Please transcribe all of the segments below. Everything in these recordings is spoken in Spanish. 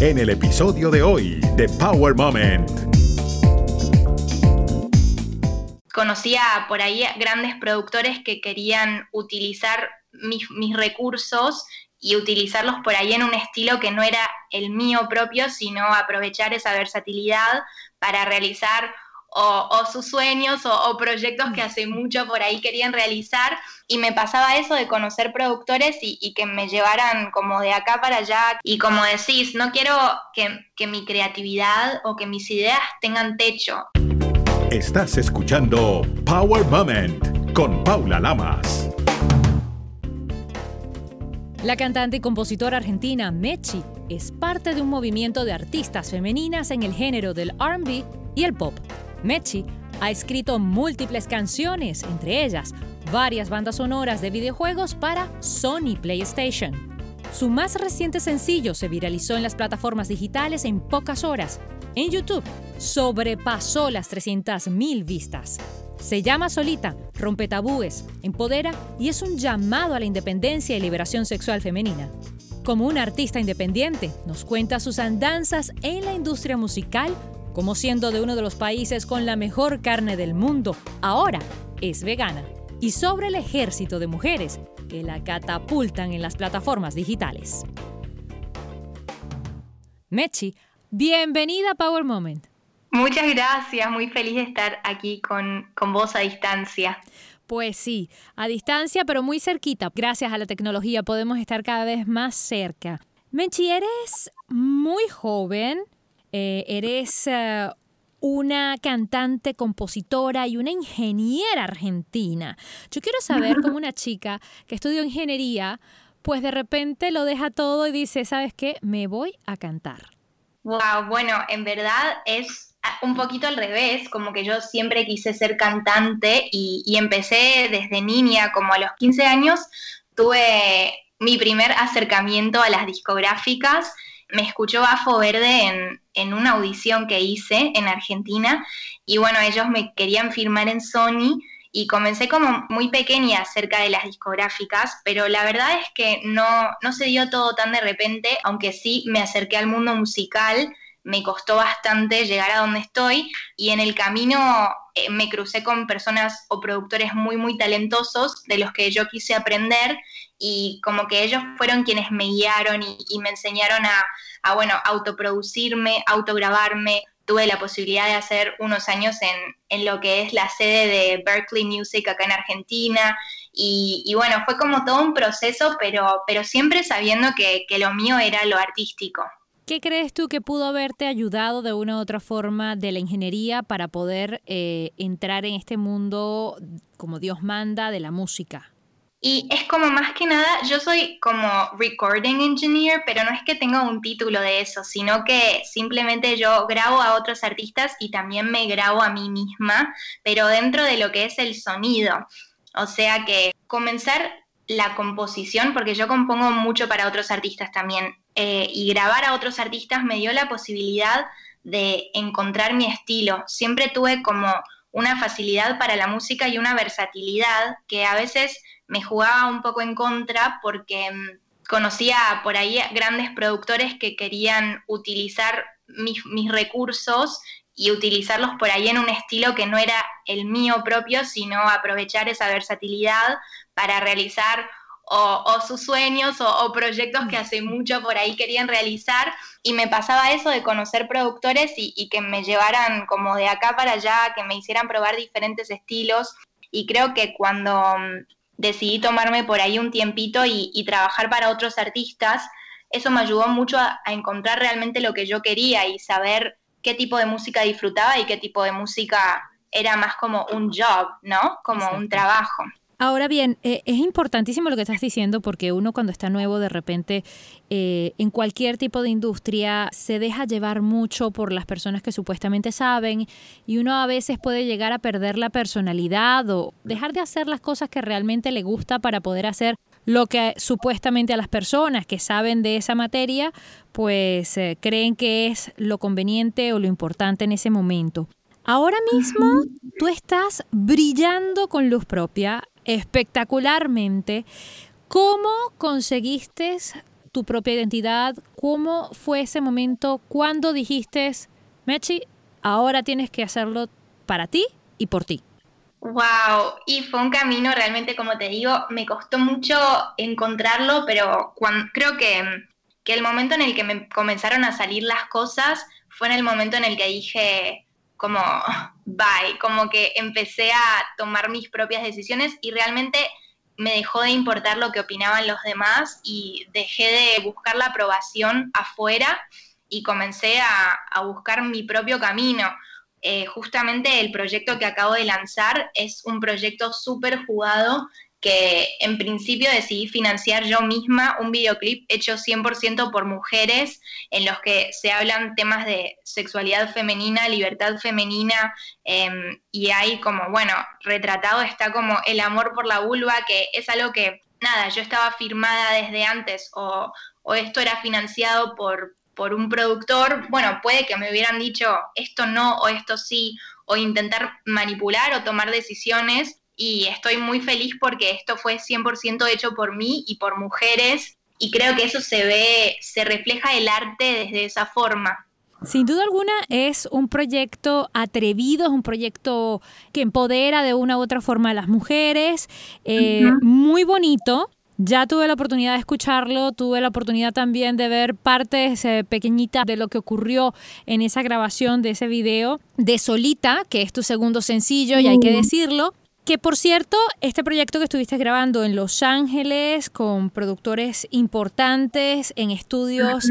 en el episodio de hoy de Power Moment. Conocía por ahí grandes productores que querían utilizar mis, mis recursos y utilizarlos por ahí en un estilo que no era el mío propio, sino aprovechar esa versatilidad para realizar o, sus sueños o, proyectos que hace mucho por ahí querían realizar y me pasaba eso de conocer productores y, que me llevaran como de acá para allá y como decís, no quiero que, que mi creatividad o que mis ideas tengan techo. Estás escuchando Power Moment con Paula Lamas. La cantante y compositora argentina Mechi es parte de un movimiento de artistas femeninas en el género del RB y el pop. Mechi ha escrito múltiples canciones, entre ellas varias bandas sonoras de videojuegos para Sony PlayStation. Su más reciente sencillo se viralizó en las plataformas digitales en pocas horas. En YouTube sobrepasó las 300.000 vistas. Se llama Solita, rompe tabúes, empodera y es un llamado a la independencia y liberación sexual femenina. Como una artista independiente, nos cuenta sus andanzas en la industria musical como siendo de uno de los países con la mejor carne del mundo, ahora es vegana. Y sobre el ejército de mujeres que la catapultan en las plataformas digitales. Mechi, bienvenida a Power Moment. Muchas gracias, muy feliz de estar aquí con, con vos a distancia. Pues sí, a distancia pero muy cerquita. Gracias a la tecnología podemos estar cada vez más cerca. Mechi, eres muy joven, eh, eres eh, una cantante, compositora y una ingeniera argentina. Yo quiero saber cómo una chica que estudió ingeniería, pues de repente lo deja todo y dice, ¿sabes qué? Me voy a cantar. Wow, bueno, en verdad es un poquito al revés, como que yo siempre quise ser cantante y, empecé desde niña, como a los 15 años, tuve mi primer acercamiento a las discográficas me escuchó Bafo Verde en, en, una audición que hice en Argentina y bueno, ellos me querían firmar en Sony y comencé como muy pequeña cerca de las discográficas, pero la verdad es que no, no se dio todo tan de repente, aunque sí me acerqué al mundo musical, me costó bastante llegar a donde estoy y en el camino eh, me crucé con personas o productores muy, muy talentosos de los que yo quise aprender y como que ellos fueron quienes me guiaron y, me enseñaron a, bueno, autoproducirme, autograbarme. Tuve la posibilidad de hacer unos años en, en lo que es la sede de Berkeley Music acá en Argentina y, y, bueno, fue como todo un proceso, pero, pero siempre sabiendo que, que lo mío era lo artístico. ¿Qué crees tú que pudo haberte ayudado de una u otra forma de la ingeniería para poder eh, entrar en este mundo como Dios manda de la música? Y es como más que nada, yo soy como recording engineer, pero no es que tenga un título de eso, sino que simplemente yo grabo a otros artistas y también me grabo a mí misma, pero dentro de lo que es el sonido. O sea que comenzar la composición, porque yo compongo mucho para otros artistas también, eh, y grabar a otros artistas me dio la posibilidad de encontrar mi estilo. Siempre tuve como una facilidad para la música y una versatilidad que a veces me jugaba un poco en contra porque mm, conocía por ahí grandes productores que querían utilizar mis, mis recursos y utilizarlos por ahí en un estilo que no era el mío propio, sino aprovechar esa versatilidad para realizar o, sus sueños o, proyectos que hace mucho por ahí querían realizar y me pasaba eso de conocer productores y, que me llevaran como de acá para allá, que me hicieran probar diferentes estilos y creo que cuando mm, decidí tomarme por ahí un tiempito y, trabajar para otros artistas, eso me ayudó mucho a, encontrar realmente lo que yo quería y saber qué tipo de música disfrutaba y qué tipo de música era más como un job, ¿no? Como un trabajo. Ahora bien, eh, es importantísimo lo que estás diciendo porque uno cuando está nuevo de repente eh, en cualquier tipo de industria se deja llevar mucho por las personas que supuestamente saben y uno a veces puede llegar a perder la personalidad o dejar de hacer las cosas que realmente le gusta para poder hacer lo que supuestamente a las personas que saben de esa materia pues eh, creen que es lo conveniente o lo importante en ese momento. Ahora mismo tú estás brillando con luz propia espectacularmente. ¿Cómo conseguiste tu propia identidad. ¿Cómo fue ese momento? ¿Cuándo dijiste, Mechi, ahora tienes que hacerlo para ti y por ti? Wow, y fue un camino realmente, como te digo, me costó mucho encontrarlo, pero creo que, que el momento en el que me comenzaron a salir las cosas fue en el momento en el que dije, como, bye, como que empecé a tomar mis propias decisiones y realmente me dejó de importar lo que opinaban los demás y dejé de buscar la aprobación afuera y comencé a, buscar mi propio camino. Eh, justamente el proyecto que acabo de lanzar es un proyecto súper jugado que en principio decidí financiar yo misma un videoclip hecho 100% por mujeres en los que se hablan temas de sexualidad femenina, libertad femenina em, y hay como, bueno, retratado está como el amor por la vulva, que es algo que, nada, yo estaba firmada desde antes o, o esto era financiado por, por un productor, bueno, puede que me hubieran dicho esto no o esto sí, o intentar manipular o tomar decisiones. Y estoy muy feliz porque esto fue 100% hecho por mí y por mujeres. Y creo que eso se ve, se refleja el arte desde esa forma. Sin duda alguna es un proyecto atrevido, es un proyecto que empodera de una u otra forma a las mujeres, eh, muy bonito, ya tuve la oportunidad de escucharlo, tuve la oportunidad también de ver partes eh, pequeñitas de lo que ocurrió en esa grabación de ese video de Solita, que es tu segundo sencillo y hay que decirlo. Que por cierto, este proyecto que estuviste grabando en Los Ángeles con productores importantes, en estudios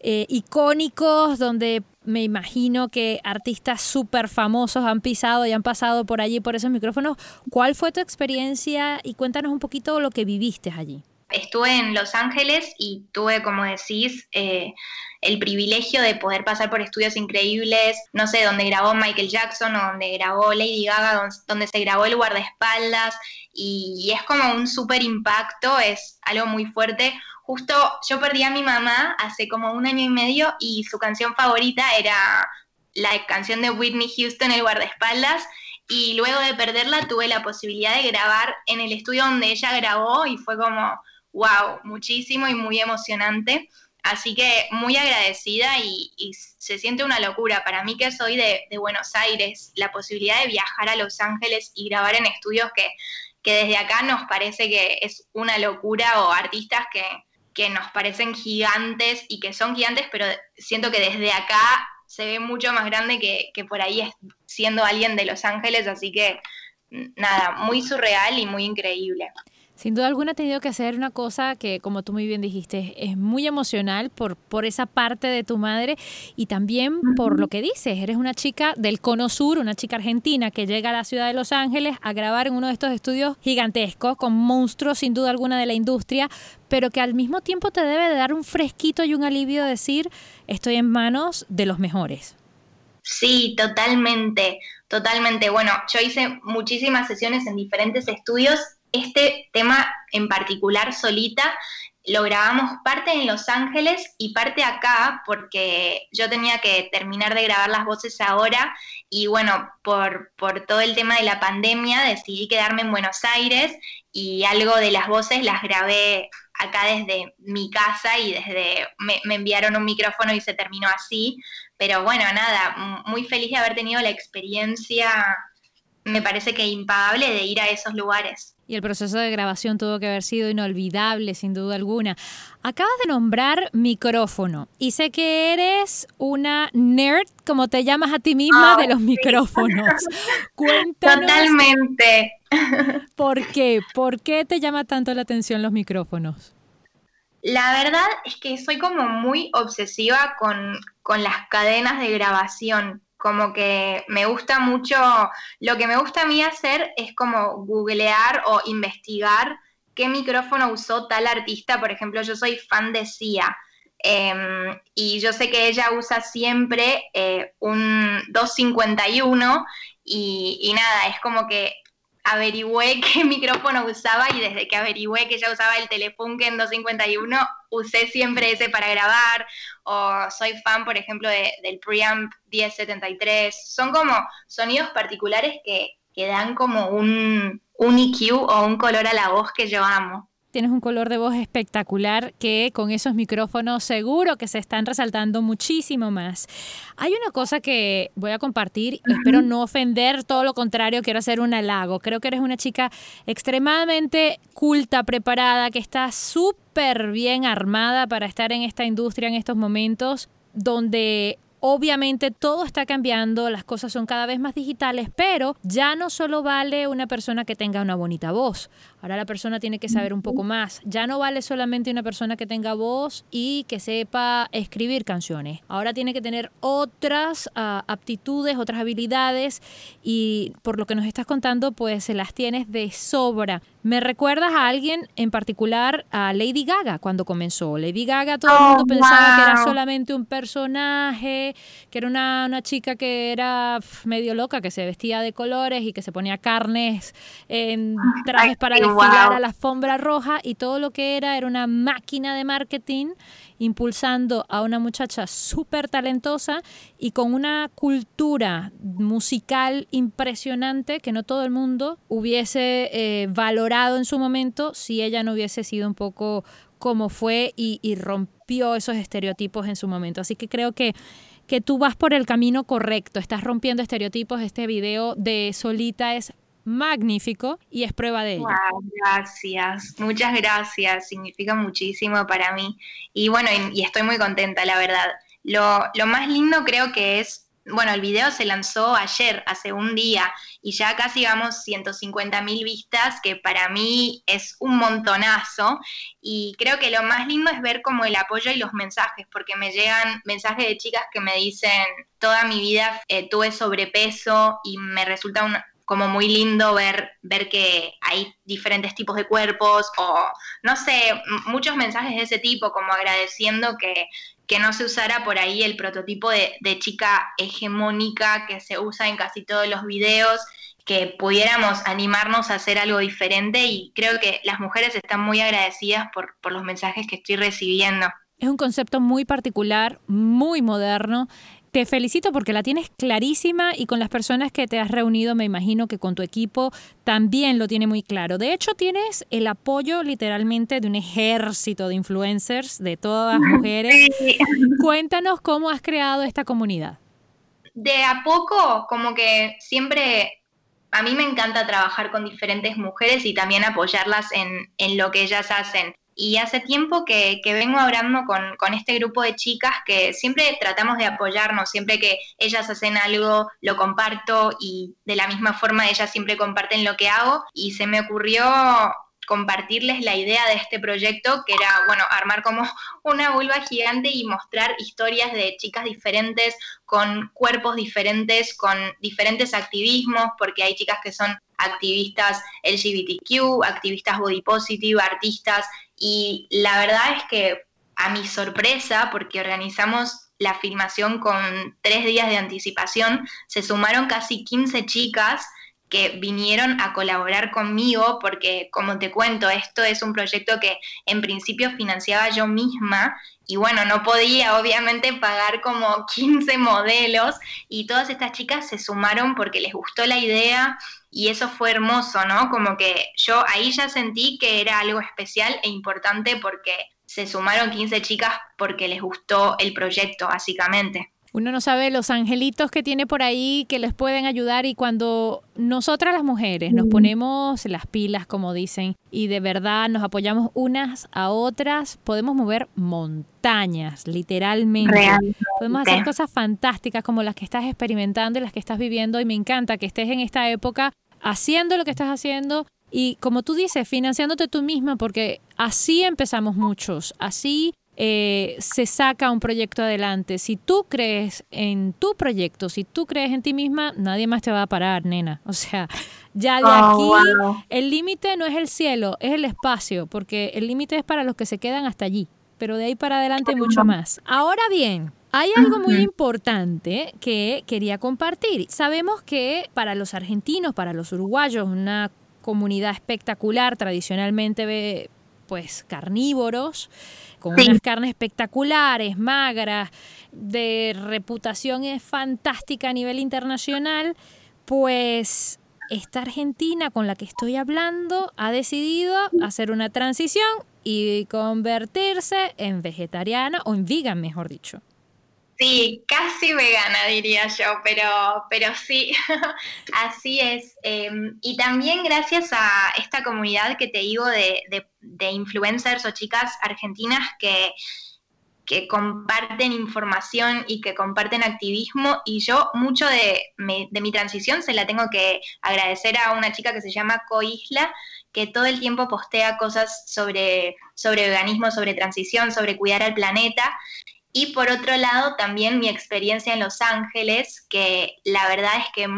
eh, icónicos, donde me imagino que artistas súper famosos han pisado y han pasado por allí, por esos micrófonos. ¿Cuál fue tu experiencia y cuéntanos un poquito lo que viviste allí? Estuve en Los Ángeles y tuve, como decís, eh, el privilegio de poder pasar por estudios increíbles, no sé, donde grabó Michael Jackson o donde grabó Lady Gaga, donde, se grabó el guardaespaldas y, y es como un súper impacto, es algo muy fuerte. Justo yo perdí a mi mamá hace como un año y medio y su canción favorita era la canción de Whitney Houston, El guardaespaldas, y luego de perderla tuve la posibilidad de grabar en el estudio donde ella grabó y fue como, wow, muchísimo y muy emocionante. Así que muy agradecida y, se siente una locura. Para mí que soy de, Buenos Aires, la posibilidad de viajar a Los Ángeles y grabar en estudios que, que desde acá nos parece que es una locura o artistas que, que nos parecen gigantes y que son gigantes, pero siento que desde acá se ve mucho más grande que, que por ahí siendo alguien de Los Ángeles, así que nada, muy surreal y muy increíble. Sin duda alguna ha tenido que hacer una cosa que, como tú muy bien dijiste, es muy emocional por, por esa parte de tu madre y también por lo que dices. Eres una chica del Cono Sur, una chica argentina que llega a la ciudad de Los Ángeles a grabar en uno de estos estudios gigantescos con monstruos sin duda alguna de la industria, pero que al mismo tiempo te debe de dar un fresquito y un alivio decir, estoy en manos de los mejores. Sí, totalmente, totalmente. Bueno, yo hice muchísimas sesiones en diferentes estudios este tema en particular solita lo grabamos parte en Los Ángeles y parte acá porque yo tenía que terminar de grabar las voces ahora y bueno, por, por todo el tema de la pandemia decidí quedarme en Buenos Aires y algo de las voces las grabé acá desde mi casa y desde me, me enviaron un micrófono y se terminó así, pero bueno, nada, muy feliz de haber tenido la experiencia, me parece que impagable de ir a esos lugares y el proceso de grabación tuvo que haber sido inolvidable, sin duda alguna. Acabas de nombrar micrófono y sé que eres una nerd, como te llamas a ti misma, de los micrófonos. Cuéntanos. Totalmente. ¿Por qué? ¿Por qué te llama tanto la atención los micrófonos? La verdad es que soy como muy obsesiva con, con las cadenas de grabación como que me gusta mucho, lo que me gusta a mí hacer es como googlear o investigar qué micrófono usó tal artista, por ejemplo, yo soy fan de Sia. Em, y yo sé que ella usa siempre eh, un 251 y, y nada, es como que averigüé qué micrófono usaba y desde que averigüé que ella usaba el Telefunken 251, usé siempre ese para grabar, o soy fan, por ejemplo, del preamp 1073. Son como sonidos particulares que, que dan como un, un EQ o un color a la voz que yo amo. Tienes un color de voz espectacular que con esos micrófonos seguro que se están resaltando muchísimo más. Hay una cosa que voy a compartir, espero no ofender, todo lo contrario, quiero hacer un halago. Creo que eres una chica extremadamente culta, preparada, que está súper bien armada para estar en esta industria en estos momentos donde Obviamente todo está cambiando, las cosas son cada vez más digitales, pero ya no solo vale una persona que tenga una bonita voz. Ahora la persona tiene que saber un poco más. Ya no vale solamente una persona que tenga voz y que sepa escribir canciones. Ahora tiene que tener otras ah, aptitudes, otras habilidades y por lo que nos estás contando, pues se las tienes de sobra. ¿Me recuerdas a alguien en particular, a Lady Gaga, cuando comenzó? Lady Gaga, todo el mundo oh, pensaba que era solamente un personaje, que era una, una chica que era medio loca, que se vestía de colores y que se ponía carnes en trajes para desfilar a la alfombra roja y todo lo que era era una máquina de marketing impulsando a una muchacha súper talentosa y con una cultura musical impresionante que no todo el mundo hubiese eh, valorado en su momento si ella no hubiese sido un poco como fue y, y rompió esos estereotipos en su momento. Así que creo que que tú vas por el camino correcto, estás rompiendo estereotipos. Este video de Solita es magnífico y es prueba de ello. gracias, muchas gracias, significa muchísimo para mí. Y bueno, y, estoy muy contenta, la verdad. Lo, más lindo creo que es, bueno, el video se lanzó ayer, hace un día, y ya casi vamos 150 mil vistas, que para mí es un montonazo. Y creo que lo más lindo es ver como el apoyo y los mensajes, porque me llegan mensajes de chicas que me dicen, toda mi vida eh, tuve sobrepeso y me resulta un, como muy lindo ver, ver que hay diferentes tipos de cuerpos o, no sé, muchos mensajes de ese tipo, como agradeciendo que, que no se usara por ahí el prototipo de, chica hegemónica que se usa en casi todos los videos, que pudiéramos animarnos a hacer algo diferente y creo que las mujeres están muy agradecidas por, por los mensajes que estoy recibiendo. Es un concepto muy particular, muy moderno te felicito porque la tienes clarísima y con las personas que te has reunido me imagino que con tu equipo también lo tiene muy claro. De hecho, tienes el apoyo literalmente de un ejército de influencers, de todas las mujeres. Cuéntanos cómo has creado esta comunidad. De a poco, como que siempre a mí me encanta trabajar con diferentes mujeres y también apoyarlas en, en lo que ellas hacen. Y hace tiempo que, vengo hablando con, este grupo de chicas que siempre tratamos de apoyarnos, siempre que ellas hacen algo, lo comparto y de la misma forma ellas siempre comparten lo que hago. Y se me ocurrió compartirles la idea de este proyecto, que era, bueno, armar como una vulva gigante y mostrar historias de chicas diferentes, con cuerpos diferentes, con diferentes activismos, porque hay chicas que son activistas LGBTQ, activistas body positive, artistas, y la verdad es que a mi sorpresa, porque organizamos la filmación con tres días de anticipación, se sumaron casi 15 chicas que vinieron a colaborar conmigo porque, como te cuento, esto es un proyecto que en principio financiaba yo misma y bueno, no podía obviamente pagar como 15 modelos y todas estas chicas se sumaron porque les gustó la idea y eso fue hermoso, ¿no? Como que yo ahí ya sentí que era algo especial e importante porque se sumaron 15 chicas porque les gustó el proyecto, básicamente. Uno no sabe los angelitos que tiene por ahí que les pueden ayudar y cuando nosotras las mujeres nos ponemos las pilas, como dicen, y de verdad nos apoyamos unas a otras, podemos mover montañas, literalmente. Podemos hacer cosas fantásticas como las que estás experimentando y las que estás viviendo y me encanta que estés en esta época haciendo lo que estás haciendo y como tú dices, financiándote tú misma porque así empezamos muchos, así eh, se saca un proyecto adelante. Si tú crees en tu proyecto, si tú crees en ti misma, nadie más te va a parar, nena. O sea, ya de oh, aquí el límite no es el cielo, es el espacio, porque el límite es para los que se quedan hasta allí, pero de ahí para adelante mucho más. Ahora bien, hay algo muy importante que quería compartir. Sabemos que para los argentinos, para los uruguayos, una comunidad espectacular, tradicionalmente pues carnívoros, con unas carnes espectaculares, magras, de reputación es fantástica a nivel internacional, pues esta argentina con la que estoy hablando ha decidido hacer una transición y convertirse en vegetariana o en vegan, mejor dicho. Sí, casi vegana diría yo, pero, pero sí, así es. Em, y también gracias a esta comunidad que te digo de, de, influencers o chicas argentinas que, que comparten información y que comparten activismo y yo mucho de, de, mi transición se la tengo que agradecer a una chica que se llama Coisla, que todo el tiempo postea cosas sobre, sobre veganismo, sobre transición, sobre cuidar al planeta y por otro lado, también mi experiencia en Los Ángeles, que la verdad es que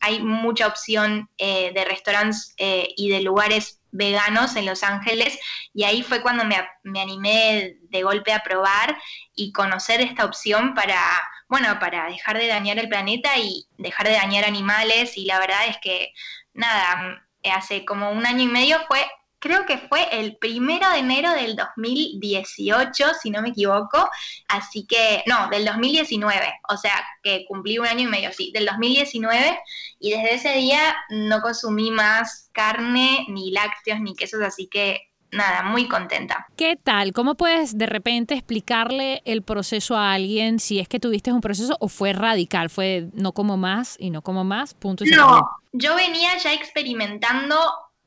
hay mucha opción eh, de restaurantes eh, y de lugares veganos en Los Ángeles. Y ahí fue cuando me, me, animé de golpe a probar y conocer esta opción para, bueno, para dejar de dañar el planeta y dejar de dañar animales. Y la verdad es que nada, hace como un año y medio fue creo que fue el primero de enero del 2018, si no me equivoco, así que, no, del 2019, o sea, que cumplí un año y medio, sí, del 2019, y desde ese día no consumí más carne, ni lácteos, ni quesos, así que nada, muy contenta. ¿Qué tal? ¿Cómo puedes de repente explicarle el proceso a alguien si es que tuviste un proceso o fue radical? Fue no como más y no como más, punto y No, yo venía ya experimentando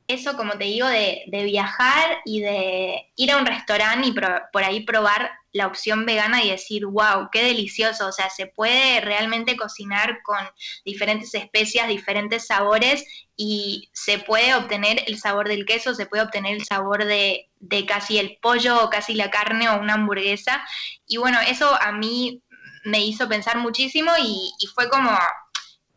eso, como te digo, de, viajar y de ir a un restaurante y por ahí probar la opción vegana y decir, wow, qué delicioso. O sea, se puede realmente cocinar con diferentes especias, diferentes sabores y se puede obtener el sabor del queso, se puede obtener el sabor de, casi el pollo o casi la carne o una hamburguesa. Y bueno, eso a mí me hizo pensar muchísimo y fue como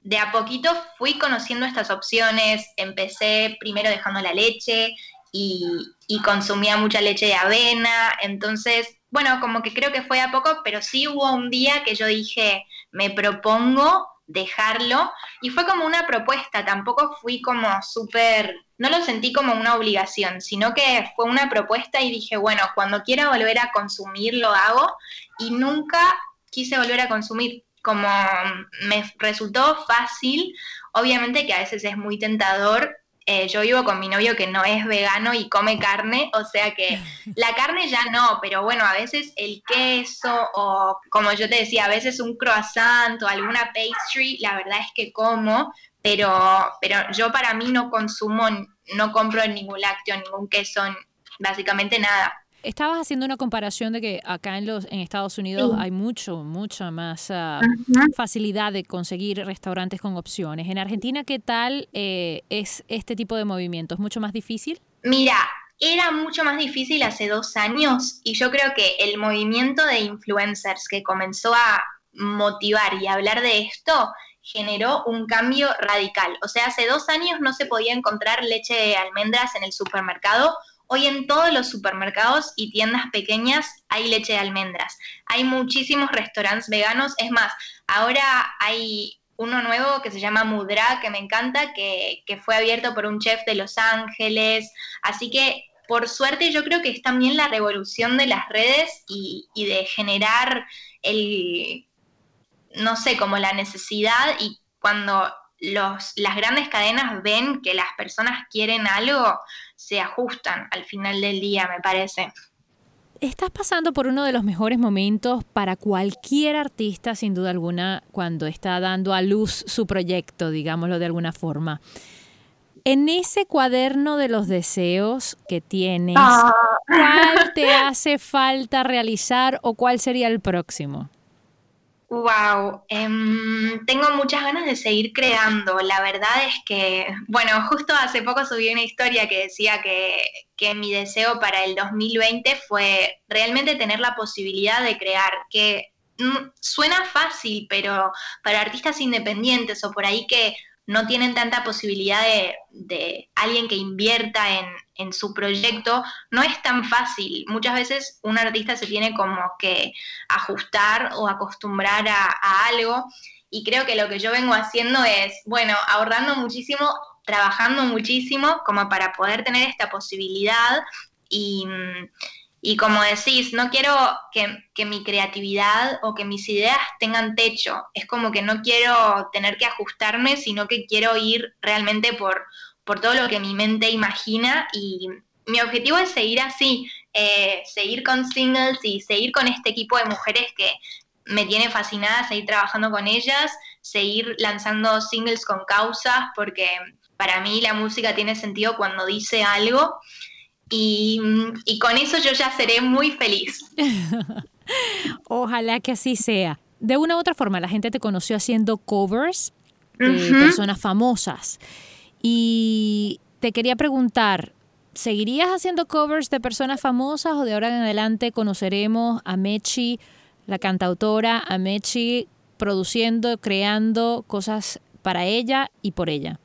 de a poquito fui conociendo estas opciones, empecé primero dejando la leche y, consumía mucha leche de avena, entonces, bueno, como que creo que fue a poco, pero sí hubo un día que yo dije, me propongo dejarlo. Y fue como una propuesta, tampoco fui como súper, no lo sentí como una obligación, sino que fue una propuesta y dije, bueno, cuando quiera volver a consumir lo hago. Y nunca quise volver a consumir como me resultó fácil, obviamente que a veces es muy tentador. Eh, yo vivo con mi novio que no es vegano y come carne, o sea que la carne ya no, pero bueno, a veces el queso o como yo te decía, a veces un croissant o alguna pastry, la verdad es que como, pero, pero yo para mí no consumo, no compro ningún lácteo, ningún queso, básicamente nada. Estabas haciendo una comparación de que acá en los en Estados Unidos hay mucho, mucha más ah, facilidad de conseguir restaurantes con opciones. En Argentina, ¿qué tal eh, es este tipo de movimientos? ¿Mucho más difícil? Mira, era mucho más difícil hace dos años y yo creo que el movimiento de influencers que comenzó a motivar y hablar de esto generó un cambio radical. O sea, hace dos años no se podía encontrar leche de almendras en el supermercado Hoy en todos los supermercados y tiendas pequeñas hay leche de almendras. Hay muchísimos restaurantes veganos. Es más, ahora hay uno nuevo que se llama Mudra, que me encanta, que, fue abierto por un chef de Los Ángeles. Así que, por suerte, yo creo que es también la revolución de las redes y, y de generar el, no sé, como la necesidad y cuando los, las grandes cadenas ven que las personas quieren algo, se ajustan al final del día, me parece. Estás pasando por uno de los mejores momentos para cualquier artista, sin duda alguna, cuando está dando a luz su proyecto, digámoslo de alguna forma. En ese cuaderno de los deseos que tienes, ah. ¿cuál te hace falta realizar o cuál sería el próximo? Wow, em, tengo muchas ganas de seguir creando. La verdad es que, bueno, justo hace poco subí una historia que decía que, que, mi deseo para el 2020 fue realmente tener la posibilidad de crear, que mm, suena fácil, pero para artistas independientes o por ahí que no tienen tanta posibilidad de, alguien que invierta en, su proyecto, no es tan fácil. Muchas veces un artista se tiene como que ajustar o acostumbrar a, algo y creo que lo que yo vengo haciendo es, bueno, ahorrando muchísimo, trabajando muchísimo como para poder tener esta posibilidad y, Y como decís, no quiero que, mi creatividad o que mis ideas tengan techo. Es como que no quiero tener que ajustarme, sino que quiero ir realmente por, por todo lo que mi mente imagina. Y mi objetivo es seguir así, eh, seguir con singles y seguir con este equipo de mujeres que me tiene fascinada, seguir trabajando con ellas, seguir lanzando singles con causas, porque para mí la música tiene sentido cuando dice algo. Y, con eso yo ya seré muy feliz. Ojalá que así sea. De una u otra forma, la gente te conoció haciendo covers de personas famosas. Y te quería preguntar, ¿seguirías haciendo covers de personas famosas o de ahora en adelante conoceremos a Mechi, la cantautora, a Mechi produciendo, creando cosas para ella y por ella?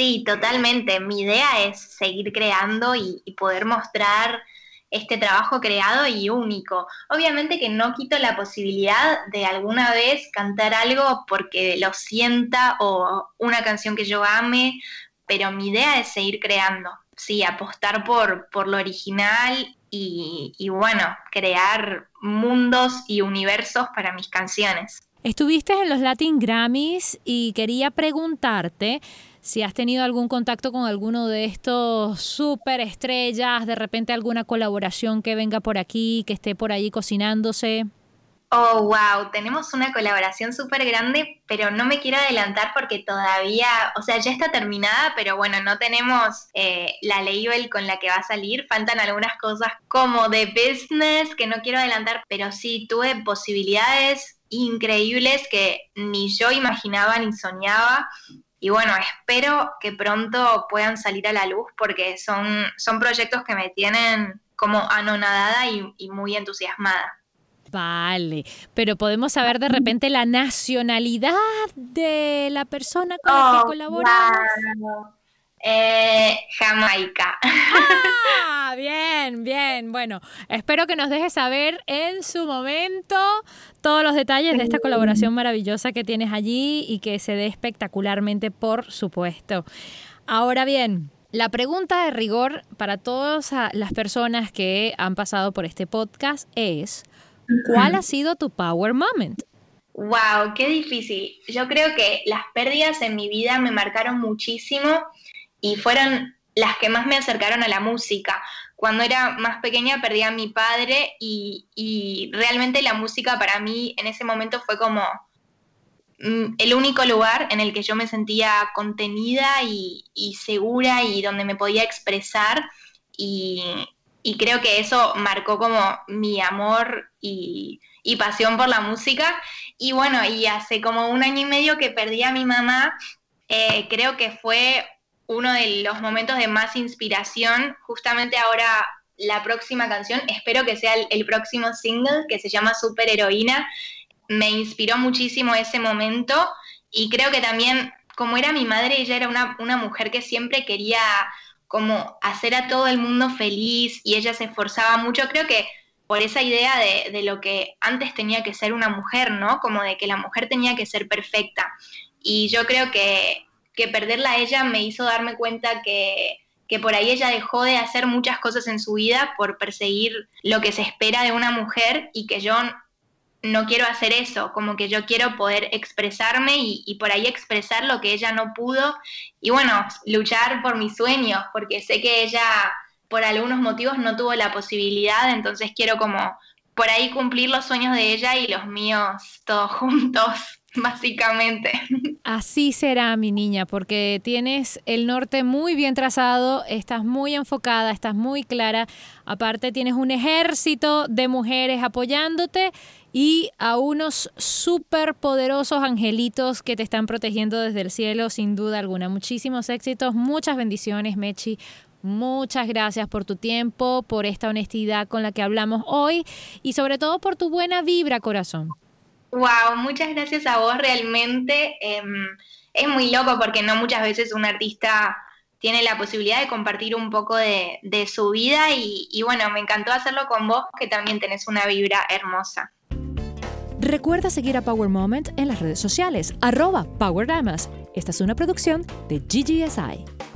Sí, totalmente. Mi idea es seguir creando y, poder mostrar este trabajo creado y único. Obviamente que no quito la posibilidad de alguna vez cantar algo porque lo sienta o una canción que yo ame, pero mi idea es seguir creando, sí, apostar por, por lo original y, y bueno, crear mundos y universos para mis canciones. Estuviste en los Latin Grammys y quería preguntarte si has tenido algún contacto con alguno de estos super estrellas, de repente alguna colaboración que venga por aquí, que esté por allí cocinándose. Oh, wow, tenemos una colaboración súper grande, pero no me quiero adelantar porque todavía, o sea, ya está terminada, pero bueno, no tenemos eh, la label con la que va a salir. Faltan algunas cosas como de business que no quiero adelantar, pero sí tuve posibilidades increíbles que ni yo imaginaba ni soñaba. Y bueno, espero que pronto puedan salir a la luz porque son, son proyectos que me tienen como anonadada y, muy entusiasmada. Vale, pero podemos saber de repente la nacionalidad de la persona con la que oh, colaboramos. Eh, Jamaica. Ah, bien, bien. Bueno, espero que nos dejes saber en su momento todos los detalles de esta colaboración maravillosa que tienes allí y que se dé espectacularmente, por supuesto. Ahora bien, la pregunta de rigor para todas las personas que han pasado por este podcast es, ¿cuál ha sido tu power moment? Wow, qué difícil. Yo creo que las pérdidas en mi vida me marcaron muchísimo y fueron las que más me acercaron a la música. Cuando era más pequeña perdí a mi padre y, realmente la música para mí en ese momento fue como mm, el único lugar en el que yo me sentía contenida y, segura y donde me podía expresar y, creo que eso marcó como mi amor y, pasión por la música. Y bueno, y hace como un año y medio que perdí a mi mamá, eh, creo que fue uno de los momentos de más inspiración. Justamente ahora la próxima canción, espero que sea el, próximo single que se llama Super Heroína. Me inspiró muchísimo ese momento y creo que también, como era mi madre, ella era una, una mujer que siempre quería como hacer a todo el mundo feliz y ella se esforzaba mucho. Creo que por esa idea de, de, lo que antes tenía que ser una mujer, ¿no? Como de que la mujer tenía que ser perfecta. Y yo creo que que perderla a ella me hizo darme cuenta que, por ahí ella dejó de hacer muchas cosas en su vida por perseguir lo que se espera de una mujer y que yo no quiero hacer eso, como que yo quiero poder expresarme y, y, por ahí expresar lo que ella no pudo y bueno, luchar por mis sueños, porque sé que ella por algunos motivos no tuvo la posibilidad, entonces quiero como por ahí cumplir los sueños de ella y los míos todos juntos. Básicamente. Así será, mi niña, porque tienes el norte muy bien trazado, estás muy enfocada, estás muy clara. Aparte, tienes un ejército de mujeres apoyándote y a unos súper poderosos angelitos que te están protegiendo desde el cielo, sin duda alguna. Muchísimos éxitos, muchas bendiciones, Mechi. Muchas gracias por tu tiempo, por esta honestidad con la que hablamos hoy y sobre todo por tu buena vibra, corazón. Wow, muchas gracias a vos realmente. Em, es muy loco porque no muchas veces un artista tiene la posibilidad de compartir un poco de, su vida y, bueno, me encantó hacerlo con vos que también tenés una vibra hermosa. Recuerda seguir a Power Moment en las redes sociales, arroba Power Esta es una producción de GGSI.